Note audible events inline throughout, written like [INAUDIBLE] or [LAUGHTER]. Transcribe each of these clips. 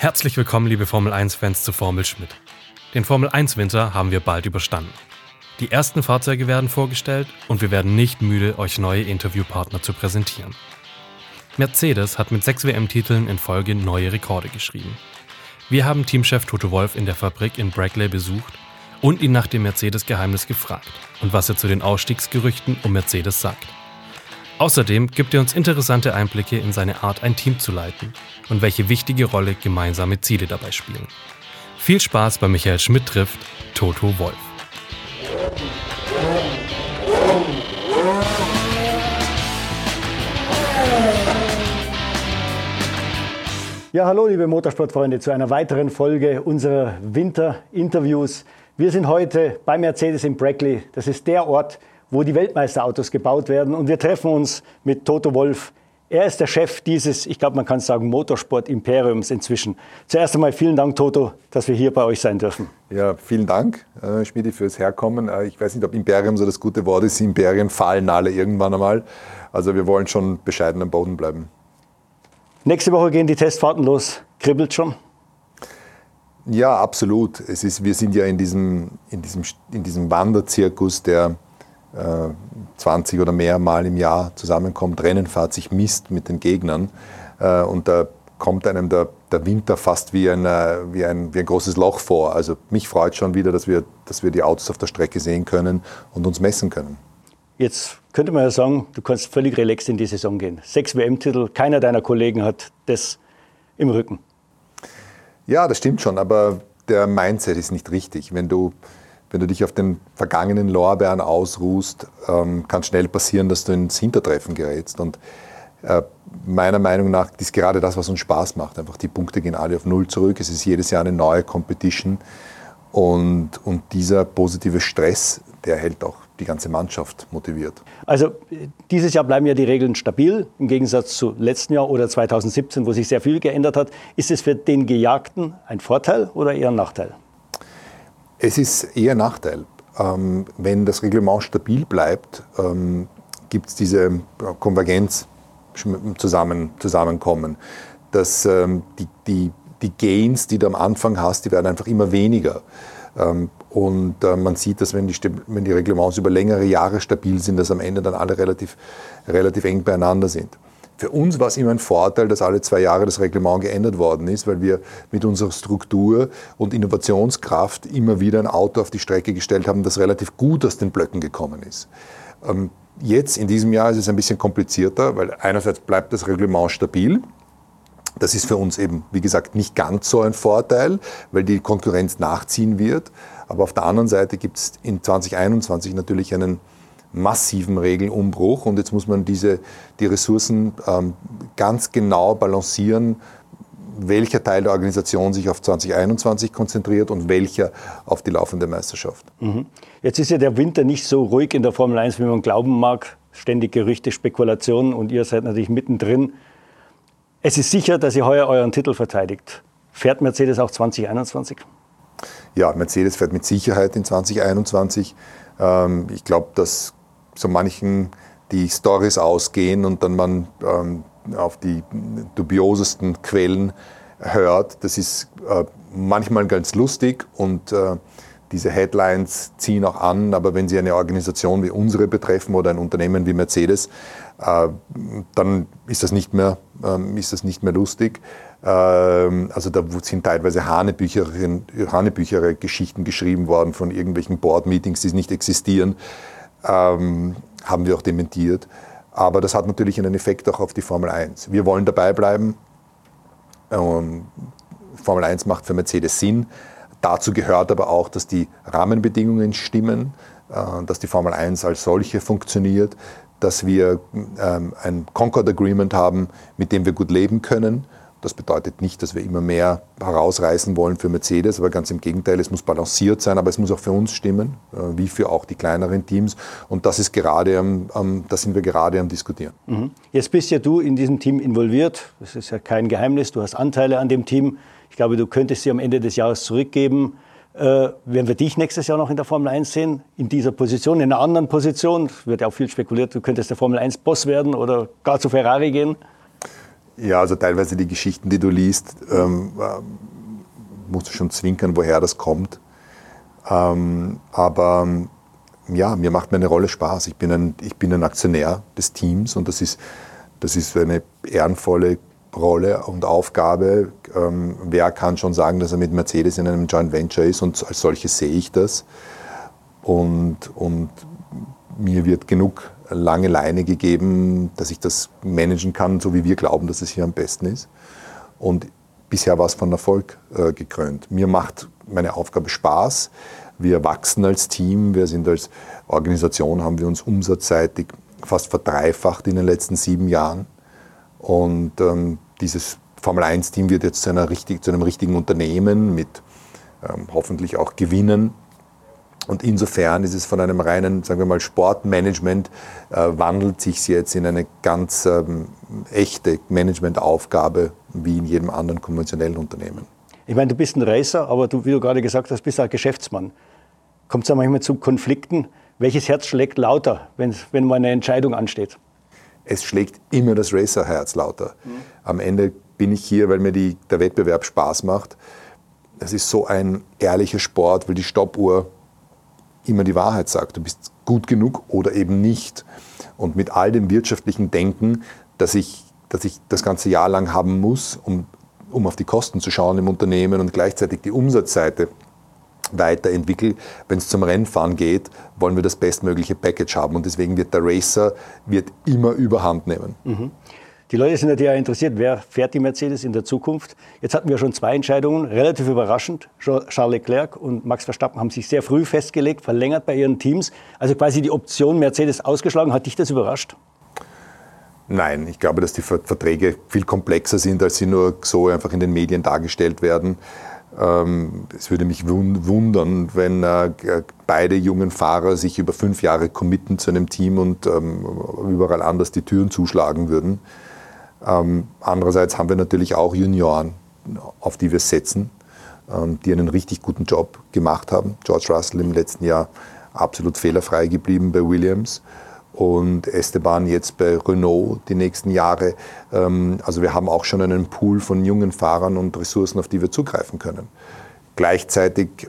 Herzlich willkommen, liebe Formel 1-Fans zu Formel Schmidt. Den Formel 1-Winter haben wir bald überstanden. Die ersten Fahrzeuge werden vorgestellt und wir werden nicht müde, euch neue Interviewpartner zu präsentieren. Mercedes hat mit sechs WM-Titeln in Folge neue Rekorde geschrieben. Wir haben Teamchef Toto Wolf in der Fabrik in Brackley besucht und ihn nach dem Mercedes-Geheimnis gefragt und was er zu den Ausstiegsgerüchten um Mercedes sagt. Außerdem gibt er uns interessante Einblicke in seine Art, ein Team zu leiten und welche wichtige Rolle gemeinsame Ziele dabei spielen. Viel Spaß bei Michael Schmidt trifft Toto Wolf. Ja, hallo liebe Motorsportfreunde zu einer weiteren Folge unserer Winter-Interviews. Wir sind heute bei Mercedes in Brackley. Das ist der Ort, wo die Weltmeisterautos gebaut werden. Und wir treffen uns mit Toto Wolf. Er ist der Chef dieses, ich glaube, man kann sagen, Motorsport-Imperiums inzwischen. Zuerst einmal vielen Dank, Toto, dass wir hier bei euch sein dürfen. Ja, vielen Dank, äh, Schmidi, fürs Herkommen. Äh, ich weiß nicht, ob Imperium so das gute Wort ist. Imperien fallen alle irgendwann einmal. Also wir wollen schon bescheiden am Boden bleiben. Nächste Woche gehen die Testfahrten los. Kribbelt schon? Ja, absolut. Es ist, wir sind ja in diesem, in diesem, in diesem Wanderzirkus, der 20 äh, oder mehr Mal im Jahr zusammenkommt, Rennen fahrt, sich misst mit den Gegnern. Äh, und da kommt einem der, der Winter fast wie ein, äh, wie, ein, wie ein großes Loch vor. Also mich freut schon wieder, dass wir, dass wir die Autos auf der Strecke sehen können und uns messen können. Jetzt könnte man ja sagen, du kannst völlig relaxed in die Saison gehen. Sechs WM-Titel, keiner deiner Kollegen hat das im Rücken. Ja, das stimmt schon, aber der Mindset ist nicht richtig. Wenn du wenn du dich auf den vergangenen Lorbeeren ausruhst, ähm, kann schnell passieren, dass du ins Hintertreffen gerätst. Und äh, meiner Meinung nach ist gerade das, was uns Spaß macht. Einfach die Punkte gehen alle auf Null zurück. Es ist jedes Jahr eine neue Competition. Und, und dieser positive Stress, der hält auch die ganze Mannschaft motiviert. Also dieses Jahr bleiben ja die Regeln stabil, im Gegensatz zu letzten Jahr oder 2017, wo sich sehr viel geändert hat. Ist es für den Gejagten ein Vorteil oder eher ein Nachteil? Es ist eher ein Nachteil. Ähm, wenn das Reglement stabil bleibt, ähm, gibt es diese Konvergenz zusammen, zusammenkommen. Dass ähm, die, die, die Gains, die du am Anfang hast, die werden einfach immer weniger. Ähm, und äh, man sieht, dass wenn die, wenn die Reglements über längere Jahre stabil sind, dass am Ende dann alle relativ, relativ eng beieinander sind. Für uns war es immer ein Vorteil, dass alle zwei Jahre das Reglement geändert worden ist, weil wir mit unserer Struktur und Innovationskraft immer wieder ein Auto auf die Strecke gestellt haben, das relativ gut aus den Blöcken gekommen ist. Ähm, jetzt, in diesem Jahr, ist es ein bisschen komplizierter, weil einerseits bleibt das Reglement stabil. Das ist für uns eben, wie gesagt, nicht ganz so ein Vorteil, weil die Konkurrenz nachziehen wird. Aber auf der anderen Seite gibt es in 2021 natürlich einen massiven Regelumbruch und jetzt muss man diese, die Ressourcen ähm, ganz genau balancieren, welcher Teil der Organisation sich auf 2021 konzentriert und welcher auf die laufende Meisterschaft. Mhm. Jetzt ist ja der Winter nicht so ruhig in der Formel 1, wie man glauben mag. Ständig Gerüchte, Spekulationen und ihr seid natürlich mittendrin. Es ist sicher, dass ihr heuer euren Titel verteidigt. Fährt Mercedes auch 2021? Ja, Mercedes fährt mit Sicherheit in 2021. Ähm, ich glaube, dass so manchen die Stories ausgehen und dann man ähm, auf die dubiosesten Quellen hört. Das ist äh, manchmal ganz lustig und äh, diese Headlines ziehen auch an, aber wenn sie eine Organisation wie unsere betreffen oder ein Unternehmen wie Mercedes, äh, dann ist das nicht mehr, ähm, ist das nicht mehr lustig. Ähm, also da sind teilweise Hanebücher, Hanebüchere Geschichten geschrieben worden von irgendwelchen Board-Meetings, die nicht existieren ähm, haben wir auch dementiert. Aber das hat natürlich einen Effekt auch auf die Formel 1. Wir wollen dabei bleiben. Ähm, Formel 1 macht für Mercedes Sinn. Dazu gehört aber auch, dass die Rahmenbedingungen stimmen, äh, dass die Formel 1 als solche funktioniert, dass wir ähm, ein Concord Agreement haben, mit dem wir gut leben können das bedeutet nicht, dass wir immer mehr herausreißen wollen für Mercedes, aber ganz im Gegenteil, es muss balanciert sein, aber es muss auch für uns stimmen, äh, wie für auch die kleineren Teams. Und das ist gerade am, das sind wir gerade am diskutieren. Mhm. Jetzt bist ja du in diesem Team involviert. Das ist ja kein Geheimnis. Du hast Anteile an dem Team. Ich glaube, du könntest sie am Ende des Jahres zurückgeben. Äh, werden wir dich nächstes Jahr noch in der Formel 1 sehen? In dieser Position, in einer anderen Position? Es wird ja auch viel spekuliert, du könntest der Formel 1 Boss werden oder gar zu Ferrari gehen. Ja, also teilweise die Geschichten, die du liest, ähm, äh, musst du schon zwinkern, woher das kommt. Ähm, aber ja, mir macht meine Rolle Spaß. Ich bin ein, ich bin ein Aktionär des Teams und das ist, das ist eine ehrenvolle Rolle und Aufgabe. Ähm, wer kann schon sagen, dass er mit Mercedes in einem Joint Venture ist und als solches sehe ich das. Und, und mir wird genug lange Leine gegeben, dass ich das managen kann, so wie wir glauben, dass es hier am besten ist. Und bisher war es von Erfolg äh, gekrönt. Mir macht meine Aufgabe Spaß. Wir wachsen als Team, wir sind als Organisation, haben wir uns umsatzseitig fast verdreifacht in den letzten sieben Jahren. Und ähm, dieses Formel-1-Team wird jetzt zu, richtig, zu einem richtigen Unternehmen mit ähm, hoffentlich auch Gewinnen. Und insofern ist es von einem reinen, sagen wir mal, Sportmanagement, äh, wandelt sich jetzt in eine ganz ähm, echte Managementaufgabe wie in jedem anderen konventionellen Unternehmen. Ich meine, du bist ein Racer, aber du, wie du gerade gesagt hast, bist auch Geschäftsmann. Kommt es da manchmal zu Konflikten? Welches Herz schlägt lauter, wenn, wenn mal eine Entscheidung ansteht? Es schlägt immer das Racerherz lauter. Mhm. Am Ende bin ich hier, weil mir die, der Wettbewerb Spaß macht. Es ist so ein ehrlicher Sport, weil die Stoppuhr immer die Wahrheit sagt. Du bist gut genug oder eben nicht. Und mit all dem wirtschaftlichen Denken, dass ich, dass ich das ganze Jahr lang haben muss, um, um auf die Kosten zu schauen im Unternehmen und gleichzeitig die Umsatzseite weiterentwickle. Wenn es zum Rennfahren geht, wollen wir das bestmögliche Package haben und deswegen wird der Racer wird immer Überhand nehmen. Mhm. Die Leute sind natürlich interessiert, wer fährt die Mercedes in der Zukunft. Jetzt hatten wir schon zwei Entscheidungen, relativ überraschend. Charles Leclerc und Max Verstappen haben sich sehr früh festgelegt, verlängert bei ihren Teams. Also quasi die Option Mercedes ausgeschlagen. Hat dich das überrascht? Nein, ich glaube, dass die Verträge viel komplexer sind, als sie nur so einfach in den Medien dargestellt werden. Ähm, es würde mich wundern, wenn äh, beide jungen Fahrer sich über fünf Jahre committen zu einem Team und ähm, überall anders die Türen zuschlagen würden. Ähm, andererseits haben wir natürlich auch Junioren, auf die wir setzen, die einen richtig guten Job gemacht haben. George Russell im letzten Jahr absolut fehlerfrei geblieben bei Williams und Esteban jetzt bei Renault die nächsten Jahre. Ähm, also wir haben auch schon einen Pool von jungen Fahrern und Ressourcen, auf die wir zugreifen können. Gleichzeitig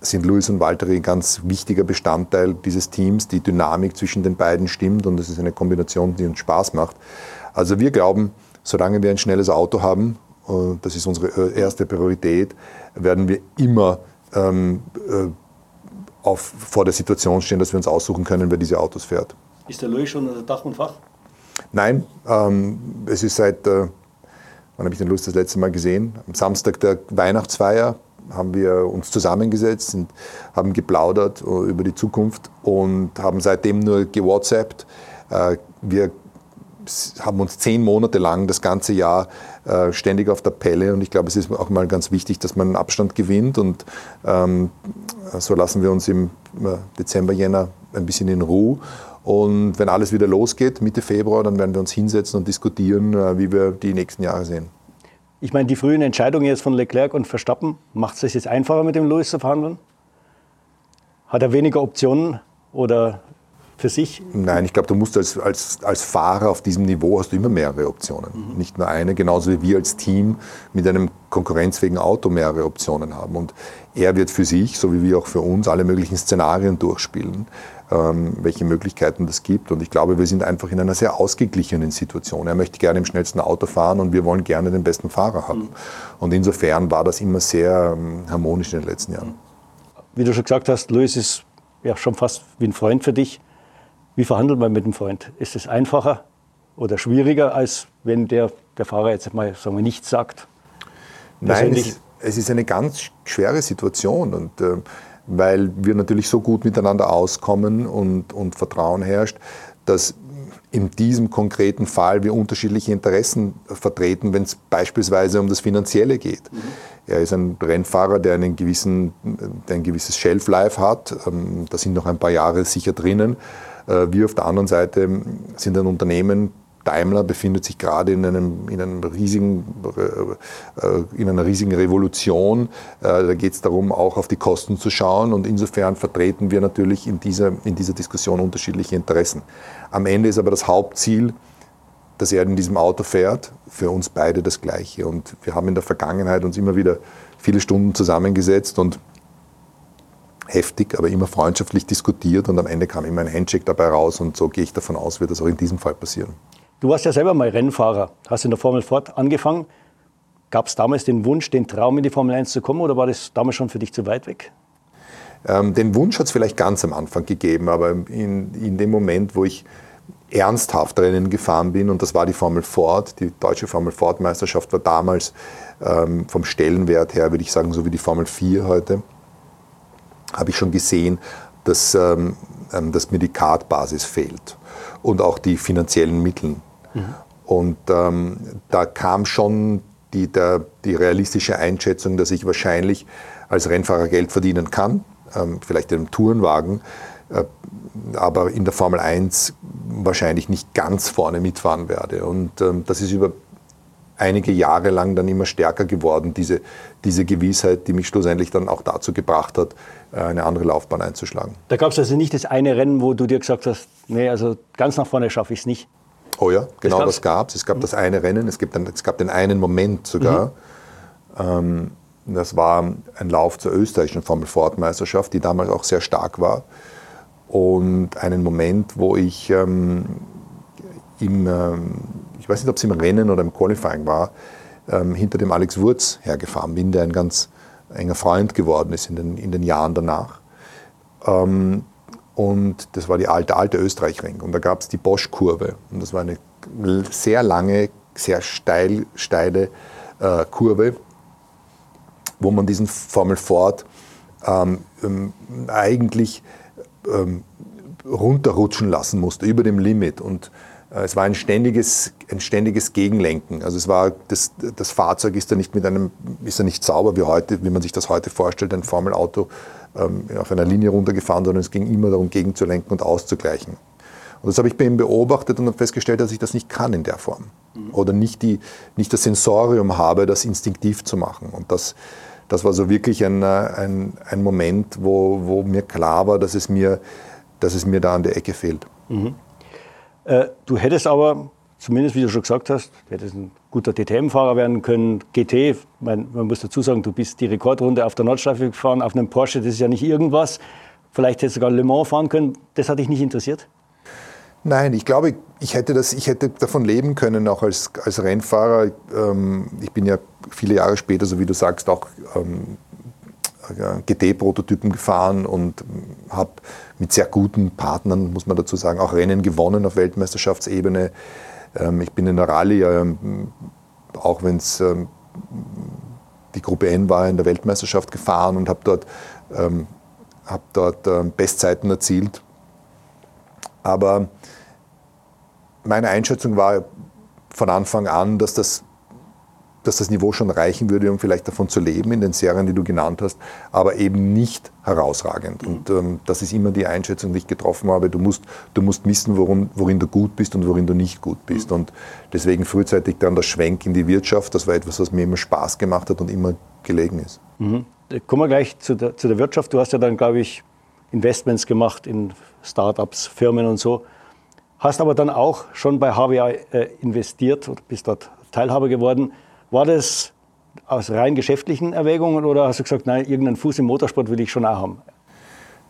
sind Luis und Valtteri ein ganz wichtiger Bestandteil dieses Teams. Die Dynamik zwischen den beiden stimmt und das ist eine Kombination, die uns Spaß macht. Also wir glauben, solange wir ein schnelles Auto haben, äh, das ist unsere äh, erste Priorität, werden wir immer ähm, äh, auf, vor der Situation stehen, dass wir uns aussuchen können, wer diese Autos fährt. Ist der Louis schon unter Dach und Fach? Nein, ähm, es ist seit, äh, wann habe ich den Louis das letzte Mal gesehen? Am Samstag der Weihnachtsfeier haben wir uns zusammengesetzt und haben geplaudert über die Zukunft und haben seitdem nur gewhatsappt. Äh, wir haben uns zehn Monate lang das ganze Jahr äh, ständig auf der Pelle und ich glaube, es ist auch mal ganz wichtig, dass man einen Abstand gewinnt und ähm, so lassen wir uns im äh, Dezember, Jänner ein bisschen in Ruhe und wenn alles wieder losgeht, Mitte Februar, dann werden wir uns hinsetzen und diskutieren, äh, wie wir die nächsten Jahre sehen. Ich meine, die frühen Entscheidungen jetzt von Leclerc und Verstappen, macht es das jetzt einfacher mit dem Lewis zu verhandeln? Hat er weniger Optionen oder für sich? Nein, ich glaube, du musst als, als, als Fahrer auf diesem Niveau hast du immer mehrere Optionen. Mhm. Nicht nur eine, genauso wie wir als Team mit einem konkurrenzfähigen Auto mehrere Optionen haben. Und er wird für sich, so wie wir auch für uns, alle möglichen Szenarien durchspielen, ähm, welche Möglichkeiten das gibt. Und ich glaube, wir sind einfach in einer sehr ausgeglichenen Situation. Er möchte gerne im schnellsten Auto fahren und wir wollen gerne den besten Fahrer haben. Mhm. Und insofern war das immer sehr ähm, harmonisch in den letzten Jahren. Wie du schon gesagt hast, Luis ist ja schon fast wie ein Freund für dich. Wie verhandelt man mit dem Freund? Ist es einfacher oder schwieriger, als wenn der, der Fahrer jetzt mal sagen wir, nichts sagt? Nein, es, es, ist eine ganz schwere Situation und äh, weil wir natürlich so gut miteinander auskommen und, und Vertrauen herrscht, dass in diesem konkreten Fall wir unterschiedliche Interessen vertreten, wenn es beispielsweise um das Finanzielle geht. Mhm. Er ist ein Rennfahrer, der, einen gewissen, der ein gewisses Shelf-Life hat. Ähm, da sind noch ein paar Jahre sicher drinnen. Äh, wir auf der anderen Seite sind ein Unternehmen, Daimler befindet sich gerade in, einem, in, einem riesigen, äh, in einer riesigen Revolution. Äh, da geht es darum, auch auf die Kosten zu schauen und insofern vertreten wir natürlich in dieser, in dieser Diskussion unterschiedliche Interessen. Am Ende ist aber das Hauptziel, dass er in diesem Auto fährt, für uns beide das Gleiche. Und wir haben in der Vergangenheit uns immer wieder viele Stunden zusammengesetzt und heftig, aber immer freundschaftlich diskutiert und am Ende kam immer ein Handshake dabei raus und so gehe ich davon aus, wird das auch in diesem Fall passieren. Du warst ja selber mal Rennfahrer, hast in der Formel Ford angefangen. Gab es damals den Wunsch, den Traum in die Formel 1 zu kommen oder war das damals schon für dich zu weit weg? Ähm, den Wunsch hat es vielleicht ganz am Anfang gegeben, aber in, in dem Moment, wo ich ernsthaft Rennen gefahren bin, und das war die Formel Ford, die deutsche Formel Ford Meisterschaft war damals ähm, vom Stellenwert her, würde ich sagen, so wie die Formel 4 heute, habe ich schon gesehen, dass, ähm, ähm, dass mir die Kartbasis fehlt und auch die finanziellen Mittel. Mhm. Und ähm, da kam schon die, der, die realistische Einschätzung, dass ich wahrscheinlich als Rennfahrer Geld verdienen kann, ähm, vielleicht in einem Tourenwagen, äh, aber in der Formel 1 wahrscheinlich nicht ganz vorne mitfahren werde. Und ähm, das ist über einige Jahre lang dann immer stärker geworden, diese, diese Gewissheit, die mich schlussendlich dann auch dazu gebracht hat, eine andere Laufbahn einzuschlagen. Da gab es also nicht das eine Rennen, wo du dir gesagt hast, nee, also ganz nach vorne schaffe ich es nicht. Oh ja, genau das, das gab es. Es gab mhm. das eine Rennen, es, gibt dann, es gab den einen Moment sogar. Mhm. Ähm, das war ein Lauf zur österreichischen Formel Ford Meisterschaft, die damals auch sehr stark war. Und einen Moment, wo ich ähm, im, ähm, ich weiß nicht, ob es im Rennen oder im Qualifying war, ähm, hinter dem Alex Wurz hergefahren bin, der ein ganz enger Freund geworden ist in den, in den Jahren danach. Ähm, und das war die alte, alte Österreich-Ring. Und da gab es die Bosch-Kurve. Und das war eine sehr lange, sehr steil, steile äh, Kurve, wo man diesen Formel Ford ähm, ähm, eigentlich ähm, runterrutschen lassen musste, über dem Limit. Und es war ein ständiges, ein ständiges Gegenlenken. Also es war, das, das Fahrzeug ist da nicht mit einem, ist da nicht sauber wie heute, wie man sich das heute vorstellt, ein Formelauto ähm, auf einer Linie runtergefahren, sondern es ging immer darum, gegenzulenken und auszugleichen. Und das habe ich bei ihm beobachtet und habe festgestellt, dass ich das nicht kann in der Form. Mhm. Oder nicht, die, nicht das Sensorium habe, das instinktiv zu machen. Und das, das war so wirklich ein, äh, ein, ein Moment, wo, wo mir klar war, dass es mir, dass es mir da an der Ecke fehlt. Mhm. Äh, du hättest aber, zumindest wie du schon gesagt hast, du hättest ein guter DTM-Fahrer werden können. GT, man, man, muss dazu sagen, du bist die Rekordrunde auf der Nordschleife gefahren, auf einem Porsche, das ist ja nicht irgendwas. Vielleicht hättest du sogar Le Mans fahren können. Das hat dich nicht interessiert? Nein, ich glaube, ich hätte, das, ich hätte davon leben können, auch als, als Rennfahrer. Ähm, ich bin ja viele Jahre später, so wie du sagst, auch ähm, GT-Prototypen gefahren und habe mit sehr guten Partnern, muss man dazu sagen, auch Rennen gewonnen auf Weltmeisterschaftsebene. Ähm, ich bin in der Rallye, auch wenn es die Gruppe N war, in der Weltmeisterschaft gefahren und habe dort, hab dort Bestzeiten erzielt. Aber meine Einschätzung war von Anfang an, dass das, dass das Niveau schon reichen würde, um vielleicht davon zu leben in den Serien, die du genannt hast, aber eben nicht herausragend. Mhm. Und ähm, das ist immer die Einschätzung, die ich getroffen habe. Du musst, du musst wissen, worum, worin du gut bist und worin du nicht gut bist. Mhm. Und deswegen frühzeitig dann der Schwenk in die Wirtschaft, das war etwas, was mir immer Spaß gemacht hat und immer gelegen ist. Mhm. Kommen wir gleich zu der, zu der Wirtschaft. Du hast ja dann, glaube ich, Investments gemacht in Startups, Firmen und so. Hast aber dann auch schon bei HWA äh, investiert oder bist dort Teilhaber geworden. War das aus rein geschäftlichen Erwägungen oder hast du gesagt, nein, irgendeinen Fuß im Motorsport will ich schon auch haben?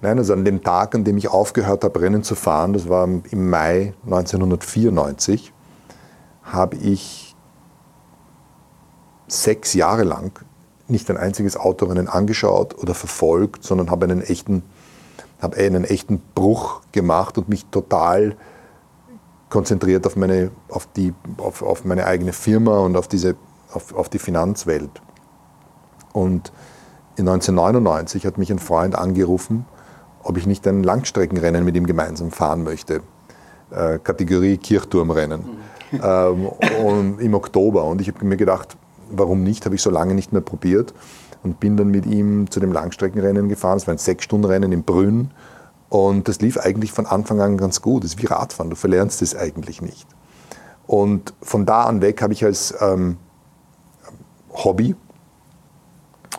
Nein, also an dem Tag, an dem ich aufgehört habe, Rennen zu fahren, das war im Mai 1994, habe ich sechs Jahre lang nicht ein einziges Autorennen angeschaut oder verfolgt, sondern habe einen echten, habe einen echten Bruch gemacht und mich total konzentriert auf meine, auf die, auf, auf meine eigene Firma und auf, diese, auf, auf die Finanzwelt. Und in 1999 hat mich ein Freund angerufen, ob ich nicht ein Langstreckenrennen mit ihm gemeinsam fahren möchte. Äh, Kategorie Kirchturmrennen. Mhm. ähm, und im Oktober. Und ich habe mir gedacht, warum nicht? Habe ich so lange nicht mehr probiert. Und bin dann mit ihm zu dem Langstreckenrennen gefahren. Es war ein Sechs-Stunden-Rennen in Brünn. Und das lief eigentlich von Anfang an ganz gut. Das ist wie Radfahren, du verlernst es eigentlich nicht. Und von da an weg habe ich als ähm, Hobby,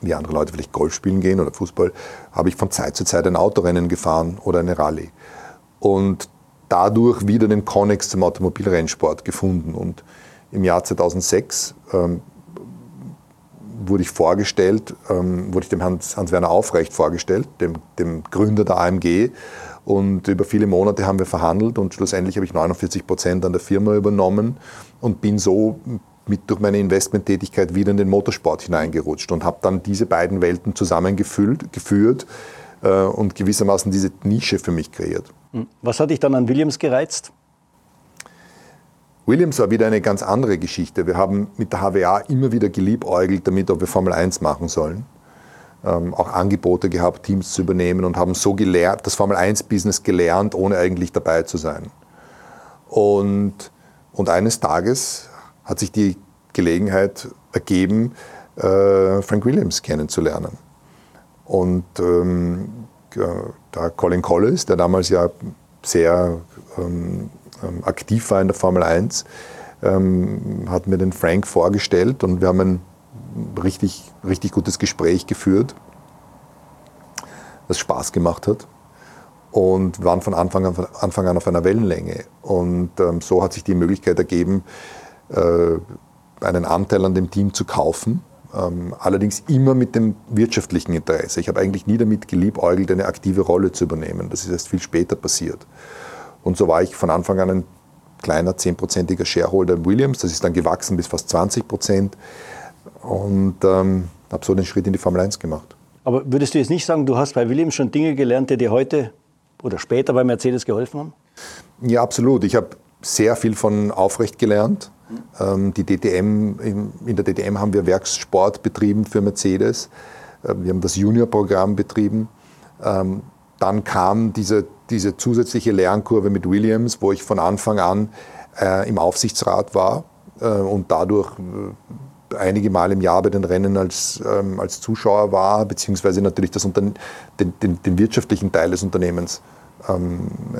wie andere Leute vielleicht Golf spielen gehen oder Fußball, habe ich von Zeit zu Zeit ein Autorennen gefahren oder eine Rallye. Und dadurch wieder den Connex zum Automobilrennsport gefunden. Und im Jahr 2006 ähm, wurde ich vorgestellt, ähm, wurde ich dem Hans-Werner Aufrecht vorgestellt, dem, dem Gründer der AMG. Und über viele Monate haben wir verhandelt und schlussendlich habe ich 49 Prozent an der Firma übernommen und bin so mit durch meine Investmenttätigkeit wieder in den Motorsport hineingerutscht und habe dann diese beiden Welten zusammengeführt geführt, äh, und gewissermaßen diese Nische für mich kreiert. Hm. Was hat dich dann an Williams gereizt? Williams war wieder eine ganz andere Geschichte. Wir haben mit der HWA immer wieder geliebäugelt damit, ob wir Formel 1 machen sollen. Ähm, auch Angebote gehabt, Teams zu übernehmen und haben so gelernt, das Formel 1-Business gelernt, ohne eigentlich dabei zu sein. Und, und eines Tages hat sich die Gelegenheit ergeben, äh, Frank Williams kennenzulernen. Und ähm, da Colin Collis, der damals ja sehr ähm, ähm, aktiv war in der Formel 1, ähm, hat mir den Frank vorgestellt und wir haben ein richtig, richtig gutes Gespräch geführt, das Spaß gemacht hat und waren von Anfang an, Anfang an auf einer Wellenlänge. Und ähm, so hat sich die Möglichkeit ergeben, einen Anteil an dem Team zu kaufen ähm, allerdings immer mit dem wirtschaftlichen Interesse. Ich habe eigentlich nie damit geliebäugelt, eine aktive Rolle zu übernehmen. Das ist erst viel später passiert. Und so war ich von Anfang an ein kleiner, zehnprozentiger Shareholder in Williams. Das ist dann gewachsen bis fast 20 Prozent. Und ähm, habe so den Schritt in die Formel 1 gemacht. Aber würdest du jetzt nicht sagen, du hast bei Williams schon Dinge gelernt, die dir heute oder später bei Mercedes geholfen haben? Ja, absolut. Ich habe sehr viel von Aufrecht gelernt. Ähm, die DTM, in der DTM haben wir Werkssport betrieben für Mercedes. Äh, wir haben das Junior-Programm betrieben. Ähm, dann kam diese, diese zusätzliche Lernkurve mit Williams, wo ich von Anfang an äh, im Aufsichtsrat war äh, und dadurch einige Mal im Jahr bei den Rennen als, ähm, als Zuschauer war, beziehungsweise natürlich das den, den, den wirtschaftlichen Teil des Unternehmens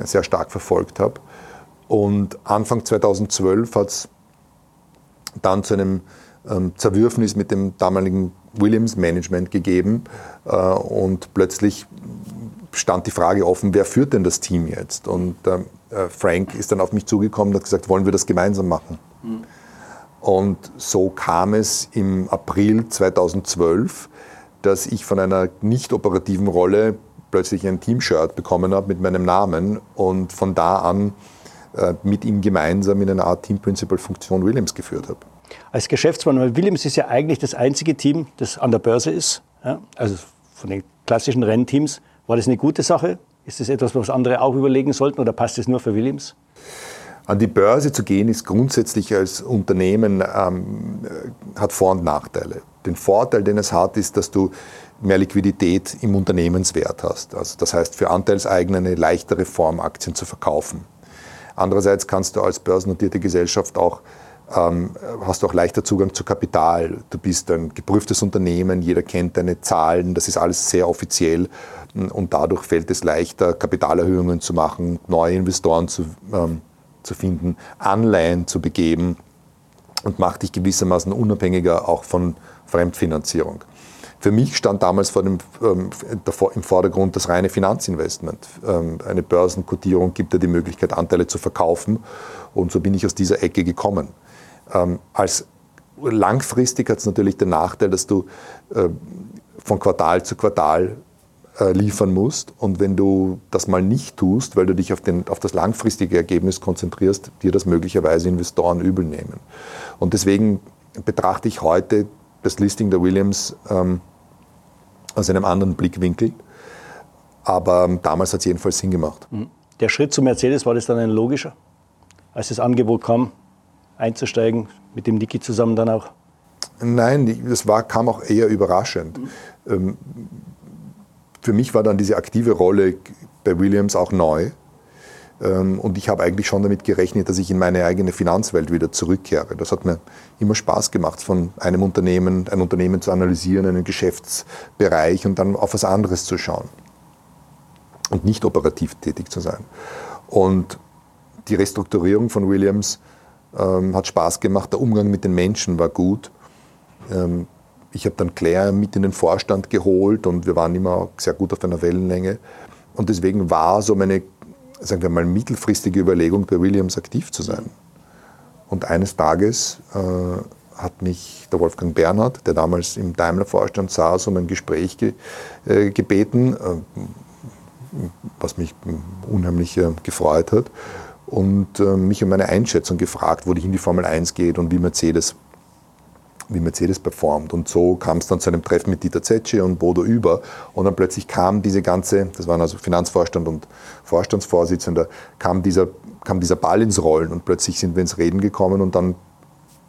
sehr stark verfolgt habe. Und Anfang 2012 hat es dann zu einem ähm, Zerwürfnis mit dem damaligen Williams-Management gegeben äh, und plötzlich stand die Frage offen, wer führt denn das Team jetzt? Und ähm, äh, Frank ist dann auf mich zugekommen und hat gesagt, wollen wir das gemeinsam machen? Mhm. Und so kam es im April 2012, dass ich von einer nicht operativen Rolle plötzlich ein Team-Shirt bekommen habe mit meinem Namen und von da an mit ihm gemeinsam in einer Art Team-Principal-Funktion Williams geführt habe. Als Geschäftsmann, weil Williams ist ja eigentlich das einzige Team, das an der Börse ist, ja? also von den klassischen Rennteams. War das eine gute Sache? Ist das etwas, was andere auch überlegen sollten oder passt es nur für Williams? An die Börse zu gehen ist grundsätzlich als Unternehmen ähm, hat Vor- und Nachteile. Den Vorteil, den es hat, ist, dass du mehr Liquidität im Unternehmenswert hast. Also das heißt, für Anteilseigner eine leichtere Form, Aktien zu verkaufen. Andererseits kannst du als börsennotierte Gesellschaft auch ähm, hast du auch leichter Zugang zu Kapital. Du bist ein geprüftes Unternehmen, jeder kennt deine Zahlen, das ist alles sehr offiziell und dadurch fällt es leichter, Kapitalerhöhungen zu machen, neue Investoren zu, ähm, zu finden, Anleihen zu begeben und macht dich gewissermaßen unabhängiger auch von Fremdfinanzierung. Für mich stand damals vor dem, ähm, im Vordergrund das reine Finanzinvestment. Ähm, eine Börsenkotierung gibt dir die Möglichkeit, Anteile zu verkaufen. Und so bin ich aus dieser Ecke gekommen. Ähm, als langfristig hat es natürlich den Nachteil, dass du äh, von Quartal zu Quartal äh, liefern musst. Und wenn du das mal nicht tust, weil du dich auf, den, auf das langfristige Ergebnis konzentrierst, dir das möglicherweise Investoren übel nehmen. Und deswegen betrachte ich heute das Listing der Williams ähm, aus einem anderen Blickwinkel. Aber damals hat es jedenfalls Sinn gemacht. Mhm. Der Schritt zu Mercedes, war das dann ein logischer? Als das Angebot kam, einzusteigen, mit dem Niki zusammen dann auch? Nein, das war, kam auch eher überraschend. Mhm. Für mich war dann diese aktive Rolle bei Williams auch neu. Ähm, und ich habe eigentlich schon damit gerechnet, dass ich in meine eigene Finanzwelt wieder zurückkehre. Das hat mir immer Spaß gemacht, von einem Unternehmen, ein Unternehmen zu analysieren, einen Geschäftsbereich und dann auf was anderes zu schauen. Und nicht operativ tätig zu sein. Und die Restrukturierung von Williams ähm, hat Spaß gemacht, der Umgang mit den Menschen war gut. Ähm, ich habe dann Claire mit in den Vorstand geholt und wir waren immer sehr gut auf einer Wellenlänge. Und deswegen war so meine sagen wir mal, mittelfristige Überlegung, bei Williams aktiv zu sein. Und eines Tages äh, hat mich der Wolfgang Bernhard, der damals im Daimler-Vorstand saß, um ein Gespräch ge äh, gebeten, äh, was mich unheimlich äh, gefreut hat, und äh, mich um meine Einschätzung gefragt, wo die in die Formel 1 geht und wie Mercedes wie Mercedes performt. Und so kam es dann zu einem Treffen mit Dieter Zetsche und Bodo Über. Und dann plötzlich kam diese ganze, das waren also Finanzvorstand und Vorstandsvorsitzender, kam dieser, kam dieser Ball ins Rollen und plötzlich sind wir ins Reden gekommen und dann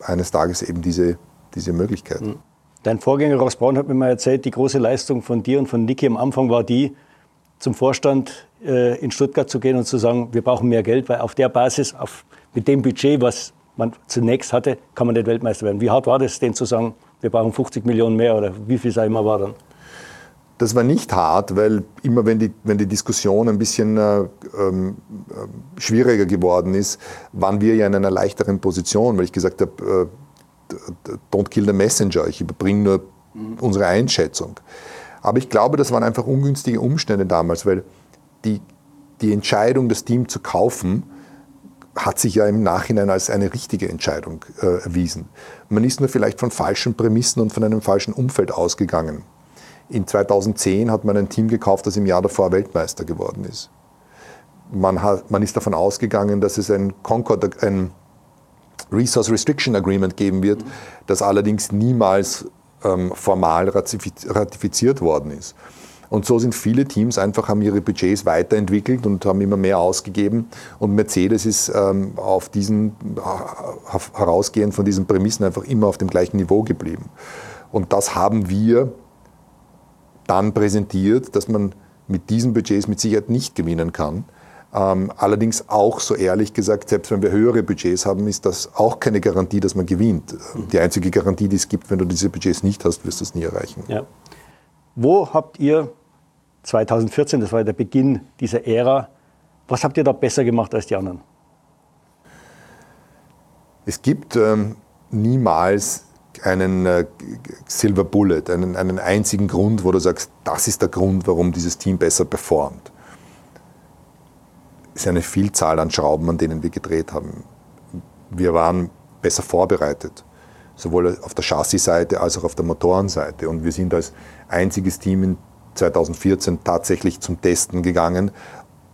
eines Tages eben diese, diese Möglichkeit. Hm. Dein Vorgänger Ross Braun hat mir mal erzählt, die große Leistung von dir und von Niki am Anfang war die, zum Vorstand äh, in Stuttgart zu gehen und zu sagen, wir brauchen mehr Geld, weil auf der Basis, auf, mit dem Budget, was man zunächst hatte, kann man nicht Weltmeister werden. Wie hart war das, denen zu sagen, wir brauchen 50 Millionen mehr oder wie viel es immer war dann? Das war nicht hart, weil immer wenn die, wenn die Diskussion ein bisschen äh, ähm, äh, schwieriger geworden ist, waren wir ja in einer leichteren Position, weil ich gesagt habe, äh, don't kill the messenger, ich überbringe nur unsere Einschätzung. Aber ich glaube, das waren einfach ungünstige Umstände damals, weil die, die Entscheidung, das Team zu kaufen, hat sich ja im Nachhinein als eine richtige Entscheidung äh, erwiesen. Man ist nur vielleicht von falschen Prämissen und von einem falschen Umfeld ausgegangen. In 2010 hat man ein Team gekauft, das im Jahr davor Weltmeister geworden ist. Man, hat, man ist davon ausgegangen, dass es ein Concord, ein Resource Restriction Agreement geben wird, das allerdings niemals ähm, formal ratifiziert worden ist. Und so sind viele Teams einfach, haben ihre Budgets weiterentwickelt und haben immer mehr ausgegeben. Und Mercedes ist ähm, auf diesen, herausgehend von diesen Prämissen einfach immer auf dem gleichen Niveau geblieben. Und das haben wir dann präsentiert, dass man mit diesen Budgets mit Sicherheit nicht gewinnen kann. Ähm, allerdings auch so ehrlich gesagt, selbst wenn wir höhere Budgets haben, ist das auch keine Garantie, dass man gewinnt. Die einzige Garantie, die es gibt, wenn du diese Budgets nicht hast, wirst du es nie erreichen. Ja. Wo habt ihr 2014, das war der Beginn dieser Ära. Was habt ihr da besser gemacht als die anderen? Es gibt ähm, niemals einen äh, Silver Bullet, einen, einen einzigen Grund, wo du sagst, das ist der Grund, warum dieses Team besser performt. Es ist eine Vielzahl an Schrauben, an denen wir gedreht haben. Wir waren besser vorbereitet, sowohl auf der Chassis-Seite als auch auf der Motorenseite. Und wir sind als einziges Team in 2014 tatsächlich zum Testen gegangen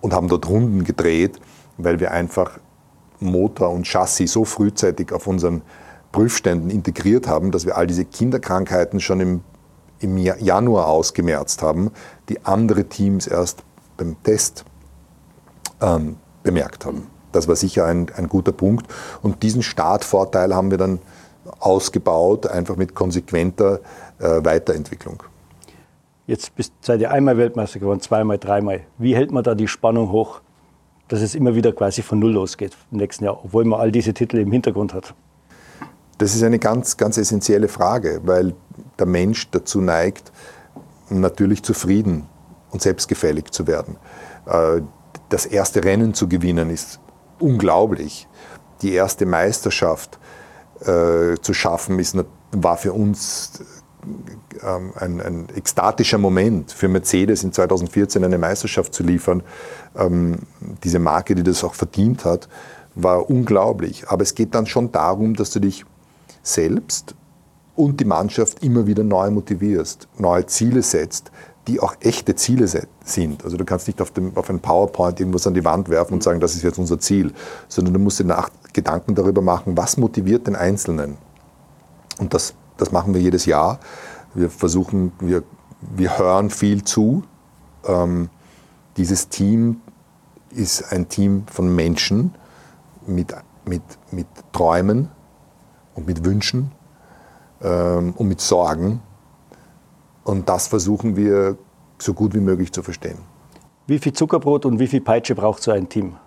und haben dort Runden gedreht, weil wir einfach Motor und Chassis so frühzeitig auf unseren Prüfständen integriert haben, dass wir all diese Kinderkrankheiten schon im, im Januar ausgemerzt haben, die andere Teams erst beim Test ähm, bemerkt haben. Das war sicher ein, ein guter Punkt. Und diesen Startvorteil haben wir dann ausgebaut, einfach mit konsequenter äh, Weiterentwicklung. Jetzt seid ihr einmal Weltmeister geworden, zweimal, dreimal. Wie hält man da die Spannung hoch, dass es immer wieder quasi von Null losgeht im nächsten Jahr, obwohl man all diese Titel im Hintergrund hat? Das ist eine ganz, ganz essentielle Frage, weil der Mensch dazu neigt, natürlich zufrieden und selbstgefällig zu werden. Äh, das erste Rennen zu gewinnen ist unglaublich. Die erste Meisterschaft äh, zu schaffen, ist, war für uns ein, ein, ekstatischer Moment für Mercedes in 2014 eine Meisterschaft zu liefern. Ähm, diese Marke, die das auch verdient hat, war unglaublich. Aber es geht dann schon darum, dass du dich selbst und die Mannschaft immer wieder neu motivierst, neue Ziele setzt, die auch echte Ziele sind. Also du kannst nicht auf, dem, auf ein PowerPoint irgendwas an die Wand werfen und sagen, das ist jetzt unser Ziel, sondern du musst dir nach Gedanken darüber machen, was motiviert den Einzelnen. Und das das machen wir jedes Jahr. Wir versuchen, wir, wir hören viel zu. Ähm, dieses Team ist ein Team von Menschen mit, mit, mit Träumen und mit Wünschen ähm, und mit Sorgen. Und das versuchen wir so gut wie möglich zu verstehen. Wie viel Zuckerbrot und wie viel Peitsche braucht so ein Team?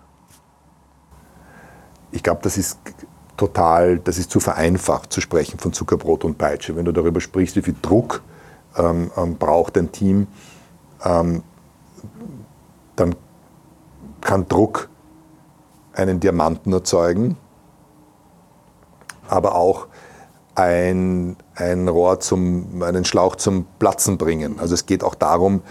Ich glaube, das ist total, das ist zu vereinfacht zu sprechen von Zuckerbrot und Peitsche. Wenn du darüber sprichst, wie viel Druck ähm, ähm, braucht ein Team, ähm, dann kann Druck einen Diamanten erzeugen, aber auch ein, ein Rohr zum, einen Schlauch zum Platzen bringen. Also es geht auch darum,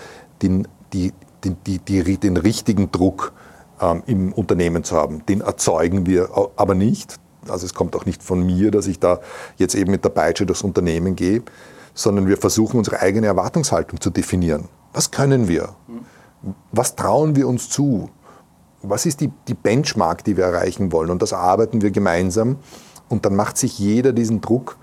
den, die, die, die, den richtigen Druck ähm, im Unternehmen zu haben. Den erzeugen wir aber nicht. Also es kommt auch nicht von mir, dass ich da jetzt eben mit der Peitsche durchs Unternehmen gehe, sondern wir versuchen unsere eigene Erwartungshaltung zu definieren. Was können wir? Was trauen wir uns zu? Was ist die, die Benchmark, die wir erreichen wollen? Und das arbeiten wir gemeinsam. Und dann macht sich jeder diesen Druck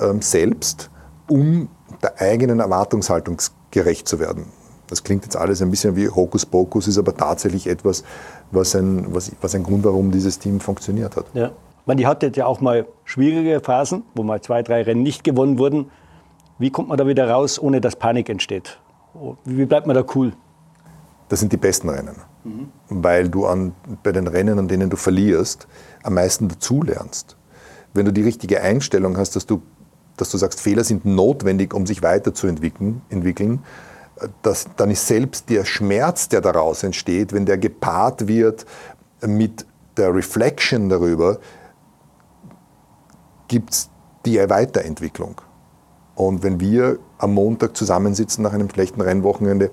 ähm, selbst, um der eigenen Erwartungshaltung gerecht zu werden. Das klingt jetzt alles ein bisschen wie Hokuspokus, ist aber tatsächlich etwas, was ein, was, was ein Grund, warum dieses Team funktioniert hat. Ja. Man, die hatte ja auch mal schwierige Phasen, wo mal zwei, drei Rennen nicht gewonnen wurden. Wie kommt man da wieder raus, ohne dass Panik entsteht? Wie bleibt man da cool? Das sind die besten Rennen, mhm. weil du an, bei den Rennen, an denen du verlierst, am meisten dazulernst. Wenn du die richtige Einstellung hast, dass du, dass du sagst, Fehler sind notwendig, um sich weiterzuentwickeln, entwickeln, das, dann ist selbst der Schmerz, der daraus entsteht, wenn der gepaart wird mit der Reflection darüber, gibt es die Weiterentwicklung. Und wenn wir am Montag zusammensitzen nach einem schlechten Rennwochenende,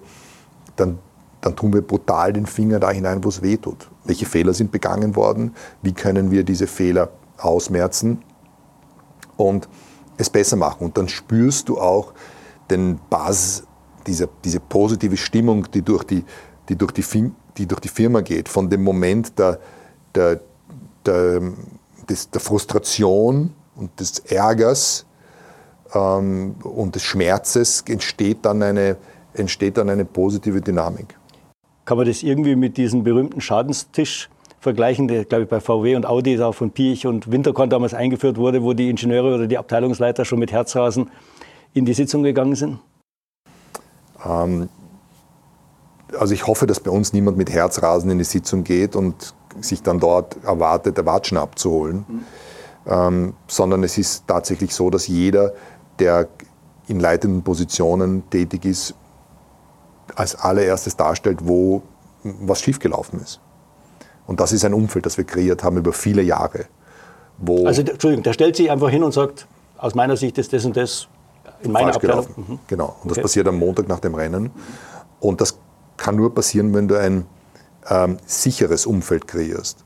dann, dann tun wir brutal den Finger da hinein, wo es weh tut. Welche Fehler sind begangen worden? Wie können wir diese Fehler ausmerzen und es besser machen? Und dann spürst du auch den Basis, diese, diese positive Stimmung, die durch die, die, durch die, die durch die Firma geht, von dem Moment der, der, der, des, der Frustration und des Ärgers ähm, und des Schmerzes entsteht dann, eine, entsteht dann eine positive Dynamik. Kann man das irgendwie mit diesem berühmten Schadenstisch vergleichen, der, glaube ich, bei VW und Audi auch von Piech und Winterkorn damals eingeführt wurde, wo die Ingenieure oder die Abteilungsleiter schon mit Herzrasen in die Sitzung gegangen sind? Ähm, also ich hoffe, dass bei uns niemand mit Herzrasen in die Sitzung geht und sich dann dort erwartet, der Watschen abzuholen. Mhm. Ähm, sondern es ist tatsächlich so, dass jeder, der in leitenden Positionen tätig ist, als allererstes darstellt, wo was schiefgelaufen ist. Und das ist ein Umfeld, das wir kreiert haben über viele Jahre. also, Entschuldigung, der stellt sich einfach hin und sagt, aus meiner Sicht ist das und das in meiner falsch Abteilung. gelaufen. Mhm. Genau. Und das okay. passiert am Montag nach dem Rennen. Und das kann nur passieren, wenn du ein ähm, sicheres Umfeld kreierst.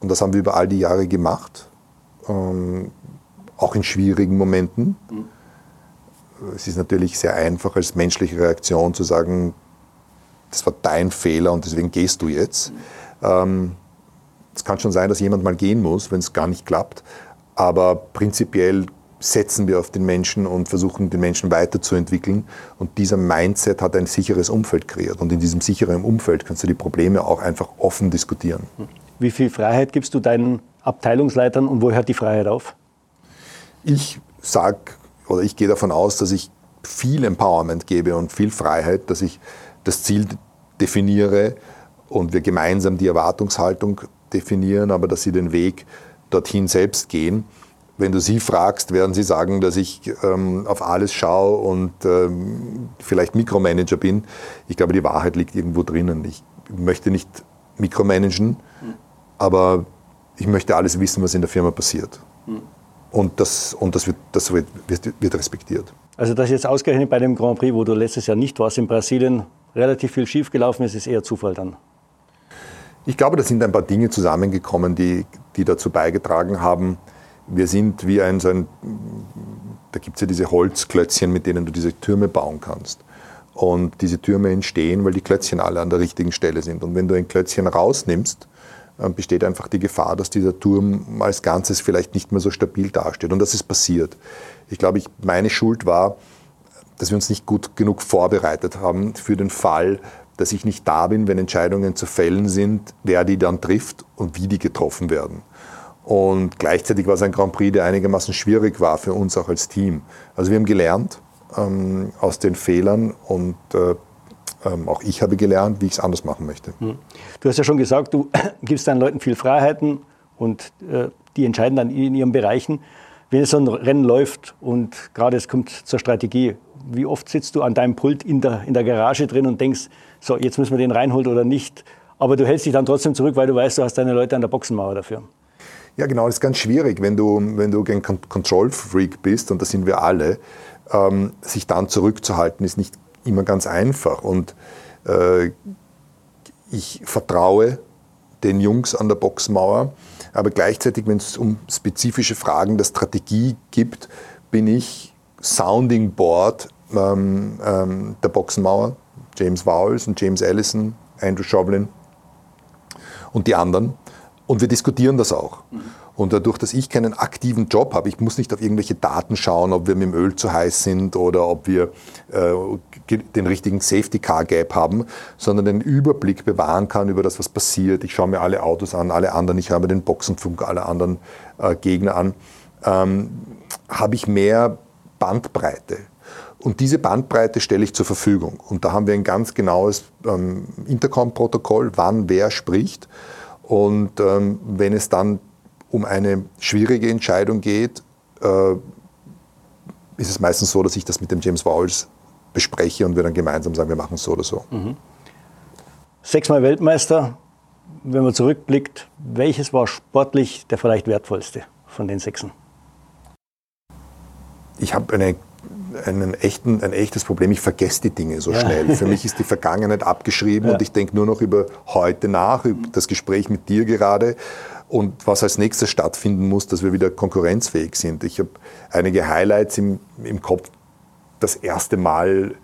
Und das haben wir über all die Jahre gemacht, ähm, auch in schwierigen Momenten. Mhm. Es ist natürlich sehr einfach als menschliche Reaktion zu sagen, das war dein Fehler und deswegen gehst du jetzt. Mhm. Ähm, es kann schon sein, dass jemand mal gehen muss, wenn es gar nicht klappt. Aber prinzipiell setzen wir auf den Menschen und versuchen, den Menschen weiterzuentwickeln. Und dieser Mindset hat ein sicheres Umfeld kreiert. Und in diesem sicheren Umfeld kannst du die Probleme auch einfach offen diskutieren. Wie viel Freiheit gibst du deinen Abteilungsleitern und wo hört die Freiheit auf? Ich sage oder ich gehe davon aus, dass ich viel Empowerment gebe und viel Freiheit, dass ich das Ziel definiere und wir gemeinsam die Erwartungshaltung definieren, aber dass sie den Weg dorthin selbst gehen. Wenn du sie fragst, werden sie sagen, dass ich ähm, auf alles schaue und ähm, vielleicht Mikromanager bin. Ich glaube, die Wahrheit liegt irgendwo drinnen. Ich möchte nicht mikromanagen, aber ich möchte alles wissen, was in der Firma passiert. Und das, und das, wird, das wird, wird, respektiert. Also das jetzt ausgerechnet bei dem Grand Prix, wo du letztes Jahr nicht warst in Brasilien, relativ viel schiefgelaufen ist, ist eher Zufall dann. Ich glaube, da sind ein paar Dinge zusammengekommen, die, die dazu beigetragen haben, wir sind wie ein, so ein da gibt es ja diese Holzklötzchen, mit denen du diese Türme bauen kannst. Und diese Türme entstehen, weil die Klötzchen alle an der richtigen Stelle sind. Und wenn du ein Klötzchen rausnimmst, besteht einfach die Gefahr, dass dieser Turm als Ganzes vielleicht nicht mehr so stabil dasteht. Und das ist passiert. Ich glaube, ich, meine Schuld war, dass wir uns nicht gut genug vorbereitet haben für den Fall, dass ich nicht da bin, wenn Entscheidungen zu fällen sind, wer die dann trifft und wie die getroffen werden. Und gleichzeitig war es ein Grand Prix, der einigermaßen schwierig war für uns auch als Team. Also wir haben gelernt ähm, aus den Fehlern und äh, ähm, auch ich habe gelernt, wie ich es anders machen möchte. Hm. Du hast ja schon gesagt, du [CLEARS THROAT] gibst deinen Leuten viel Freiheiten und äh, die entscheiden dann in ihren Bereichen. Wenn so ein Rennen läuft und gerade es kommt zur Strategie, wie oft sitzt du an deinem Pult in der, in der Garage drin und denkst, so, jetzt müssen wir den reinholen oder nicht. Aber du hältst dich dann trotzdem zurück, weil du weißt, du hast deine Leute an der Boxenmauer dafür. Ja, genau, das ist ganz schwierig, wenn du, wenn du ein Control-Freak bist, und das sind wir alle, ähm, sich dann zurückzuhalten, ist nicht immer ganz einfach. Und äh, ich vertraue den Jungs an der Boxmauer. Aber gleichzeitig, wenn es um spezifische Fragen der Strategie gibt, bin ich Sounding Board ähm, ähm, der Boxenmauer. James Vowles und James Allison, Andrew Shovlin und die anderen. Und wir diskutieren das auch. Und dadurch, dass ich keinen aktiven Job habe, ich muss nicht auf irgendwelche Daten schauen, ob wir mit dem Öl zu heiß sind oder ob wir äh, den richtigen Safety Car Gap haben, sondern den Überblick bewahren kann über das, was passiert. Ich schaue mir alle Autos an, alle anderen, ich habe den Boxenfunk alle anderen äh, Gegner an, ähm, habe ich mehr Bandbreite. Und diese Bandbreite stelle ich zur Verfügung. Und da haben wir ein ganz genaues ähm, Intercom-Protokoll, wann wer spricht. Und ähm, wenn es dann um eine schwierige Entscheidung geht, äh, ist es meistens so, dass ich das mit dem James Vowles bespreche und wir dann gemeinsam sagen, wir machen es so oder so. Mhm. Sechsmal Weltmeister, wenn man zurückblickt, welches war sportlich der vielleicht wertvollste von den Sechsen? Ich habe eine einen echten, ein echtes Problem. Ich vergesse die Dinge so ja. schnell. Für mich ist die Vergangenheit abgeschrieben [LAUGHS] ja. und ich denke nur noch über heute nach, über das Gespräch mit dir gerade und was als nächstes stattfinden muss, dass wir wieder konkurrenzfähig sind. Ich habe einige Highlights im, im Kopf. Das erste Mal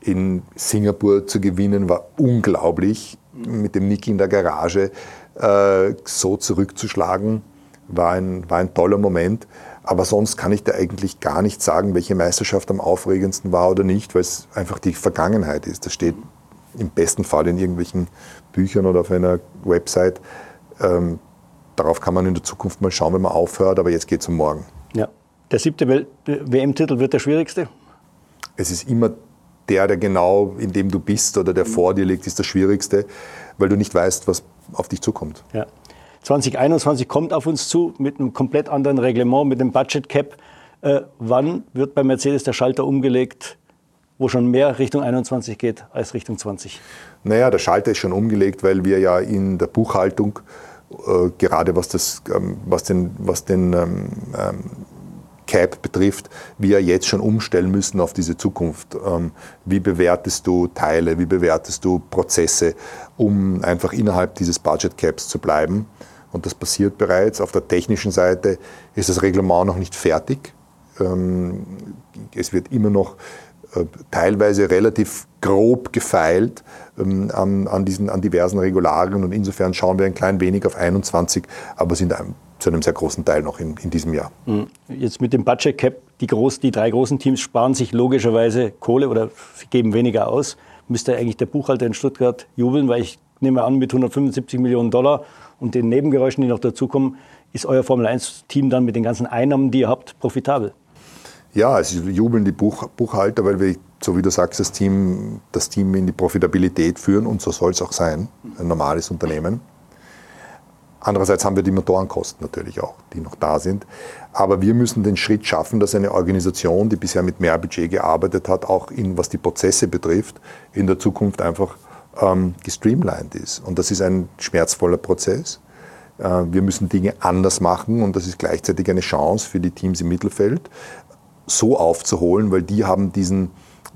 in Singapur zu gewinnen war unglaublich. Mit dem Nick in der Garage äh, so zurückzuschlagen, war ein, war ein toller Moment. Aber sonst kann ich da eigentlich gar nicht sagen, welche Meisterschaft am aufregendsten war oder nicht, weil es einfach die Vergangenheit ist. Das steht im besten Fall in irgendwelchen Büchern oder auf einer Website. Ähm, darauf kann man in der Zukunft mal schauen, wenn man aufhört, aber jetzt geht es um morgen. Ja. Der siebte WM-Titel wird der schwierigste? Es ist immer der, der genau in dem du bist oder der vor dir liegt, ist der schwierigste, weil du nicht weißt, was auf dich zukommt. Ja. 2021 kommt auf uns zu mit einem komplett anderen Reglement, mit dem Budget Cap. Äh, wann wird bei Mercedes der Schalter umgelegt, wo schon mehr Richtung 21 geht als Richtung 20? Naja, der Schalter ist schon umgelegt, weil wir ja in der Buchhaltung, äh, gerade was, das, ähm, was den, was den ähm, ähm, Cap betrifft, wir jetzt schon umstellen müssen auf diese Zukunft. Ähm, wie bewertest du Teile, wie bewertest du Prozesse, um einfach innerhalb dieses Budget Caps zu bleiben? Und das passiert bereits. Auf der technischen Seite ist das Reglement noch nicht fertig. Es wird immer noch teilweise relativ grob gefeilt ähm, an, an, diesen, an diversen Regularien und insofern schauen wir ein klein wenig auf 21, aber sind zu einem sehr großen Teil noch in, in diesem Jahr. Mhm. Jetzt mit dem Budget Cap, die, groß, die drei großen Teams sparen sich logischerweise Kohle oder geben weniger aus. Müsste eigentlich der Buchhalter in Stuttgart jubeln, weil ich nehme an, mit 175 Millionen Dollar und den Nebengeräuschen, die noch dazukommen, ist euer Formel-1-Team dann mit den ganzen Einnahmen, die ihr habt, profitabel? Ja, es jubeln die Buch, Buchhalter, weil wir, so wie du sagst, das Team, das Team in die Profitabilität führen und so soll es auch sein, ein normales Unternehmen. Andererseits haben wir die Motorenkosten natürlich auch, die noch da sind. Aber wir müssen den Schritt schaffen, dass eine Organisation, die bisher mit mehr Budget gearbeitet hat, auch in, was die Prozesse betrifft, in der Zukunft einfach ähm, gestreamlined ist. Und das ist ein schmerzvoller Prozess. Äh, wir müssen Dinge anders machen und das ist gleichzeitig eine Chance für die Teams im Mittelfeld, so aufzuholen, weil die haben diesen,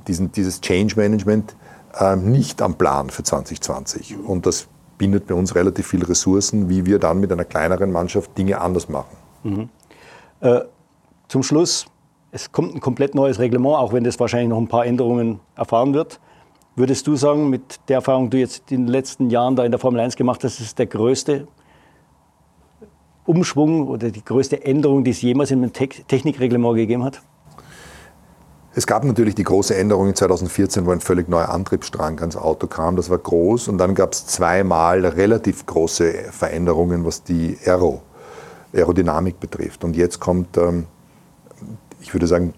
diesen, dieses Change Management äh, nicht am Plan für 2020. Und das bindet bei uns relativ viele Ressourcen, wie wir dann mit einer kleineren Mannschaft Dinge anders machen. Mhm. Äh, zum Schluss, es kommt ein komplett neues Reglement, auch wenn das wahrscheinlich noch ein paar Änderungen erfahren wird. Würdest du sagen, mit der Erfahrung, die du jetzt in den letzten Jahren da in der Formel 1 gemacht hast, ist der größte Umschwung oder die größte Änderung, die es jemals in einem Technikreglement gegeben hat? Es gab natürlich die große Änderung in 2014, wo ein völlig neuer Antriebsstrang ans Auto kam. Das war groß. Und dann gab es zweimal relativ große Veränderungen, was die Aero, Aerodynamik betrifft. Und jetzt kommt, ähm, ich würde sagen,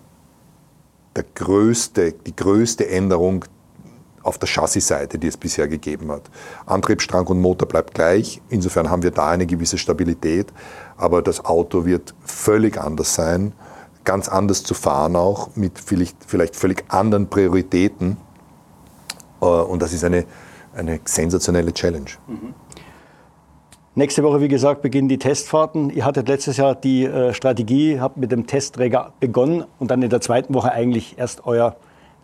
der größte, die größte Änderung, auf der Chassisseite, die es bisher gegeben hat. Antriebsstrang und Motor bleibt gleich. Insofern haben wir da eine gewisse Stabilität. Aber das Auto wird völlig anders sein, ganz anders zu fahren auch, mit vielleicht, vielleicht völlig anderen Prioritäten. Äh, und das ist eine, eine sensationelle Challenge. Mhm. Nächste Woche, wie gesagt, beginnen die Testfahrten. Ihr hattet letztes Jahr die äh, Strategie, habt mit dem Testträger begonnen und dann in der zweiten Woche eigentlich erst euer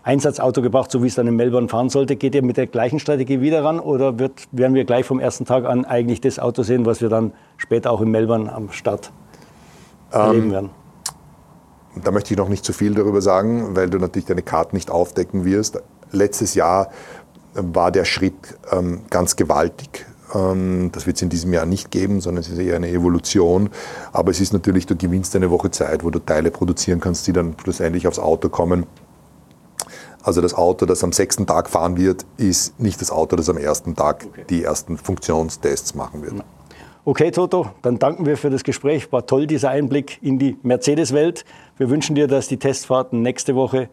Einsatzauto gebracht, so wie es dann in Melbourne fahren sollte. Geht ihr mit der gleichen Strategie wieder ran oder wird, werden wir gleich vom ersten Tag an eigentlich das Auto sehen, was wir dann später auch in Melbourne am Start erleben ähm, werden? Da möchte ich noch nicht zu viel darüber sagen, weil du natürlich deine Karten nicht aufdecken wirst. Letztes Jahr war der Schritt ähm, ganz gewaltig. Ähm, das wird es in diesem Jahr nicht geben, sondern es ist eher eine Evolution. Aber es ist natürlich, du gewinnst eine Woche Zeit, wo du Teile produzieren kannst, die dann schlussendlich aufs Auto kommen. Also das Auto, das am sechsten Tag fahren wird, ist nicht das Auto, das am ersten Tag okay. die ersten Funktionstests machen wird. Okay, Toto, dann danken wir für das Gespräch. War toll, dieser Einblick in die Mercedes-Welt. Wir wünschen dir, dass die Testfahrten nächste Woche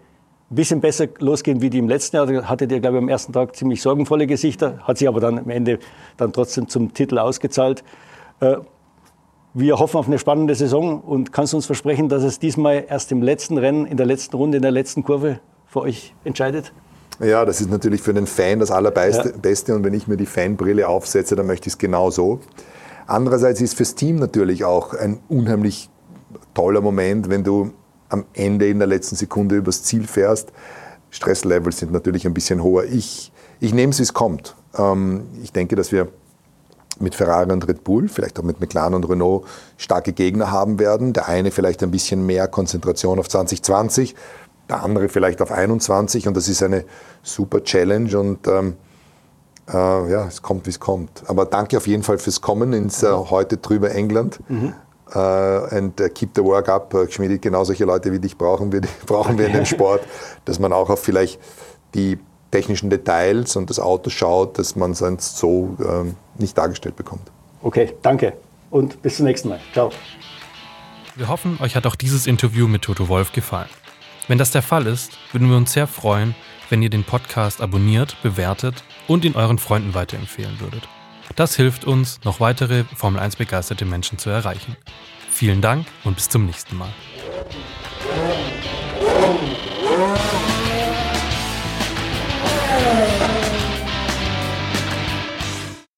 ein bisschen besser losgehen wie die im letzten Jahr. Da hattet ihr, glaube ich, am ersten Tag ziemlich sorgenvolle Gesichter, hat sich aber dann am Ende dann trotzdem zum Titel ausgezahlt. Äh, wir hoffen auf eine spannende Saison und kannst du uns versprechen, dass es diesmal erst im letzten Rennen, in der letzten Runde, in der letzten Kurve für euch entscheidet? Ja, das ist natürlich für den Fan das Allerbeste. Ja. Und wenn ich mir die Fanbrille aufsetze, dann möchte ich es genau so. Andererseits ist fürs Team natürlich auch ein unheimlich toller Moment, wenn du am Ende in der letzten Sekunde übers Ziel fährst. Stresslevels sind natürlich ein bisschen hoher. Ich, ich nehme es, wie es kommt. Ähm, ich denke, dass wir mit Ferrari und Red Bull, vielleicht auch mit McLaren und Renault, starke Gegner haben werden. Der eine vielleicht ein bisschen mehr Konzentration auf 2020, der andere vielleicht auf 21 und das ist eine super Challenge und ähm, äh, ja, es kommt, wie es kommt. Aber danke auf jeden Fall fürs Kommen ins äh, heute drüber England. Mhm. Uh, and uh, keep the work up. Uh, Schmidt, genau solche Leute wie dich brauchen wir, [LAUGHS] brauchen wir in dem [LAUGHS] Sport, dass man auch auf vielleicht die technischen Details und das Auto schaut, dass man es sonst so ähm, nicht dargestellt bekommt. Okay, danke und bis zum nächsten Mal. Ciao. Wir hoffen, euch hat auch dieses Interview mit Toto Wolf gefallen. Wenn das der Fall ist, würden wir uns sehr freuen, wenn ihr den Podcast abonniert, bewertet und ihn euren Freunden weiterempfehlen würdet. Das hilft uns, noch weitere Formel 1 begeisterte Menschen zu erreichen. Vielen Dank und bis zum nächsten Mal.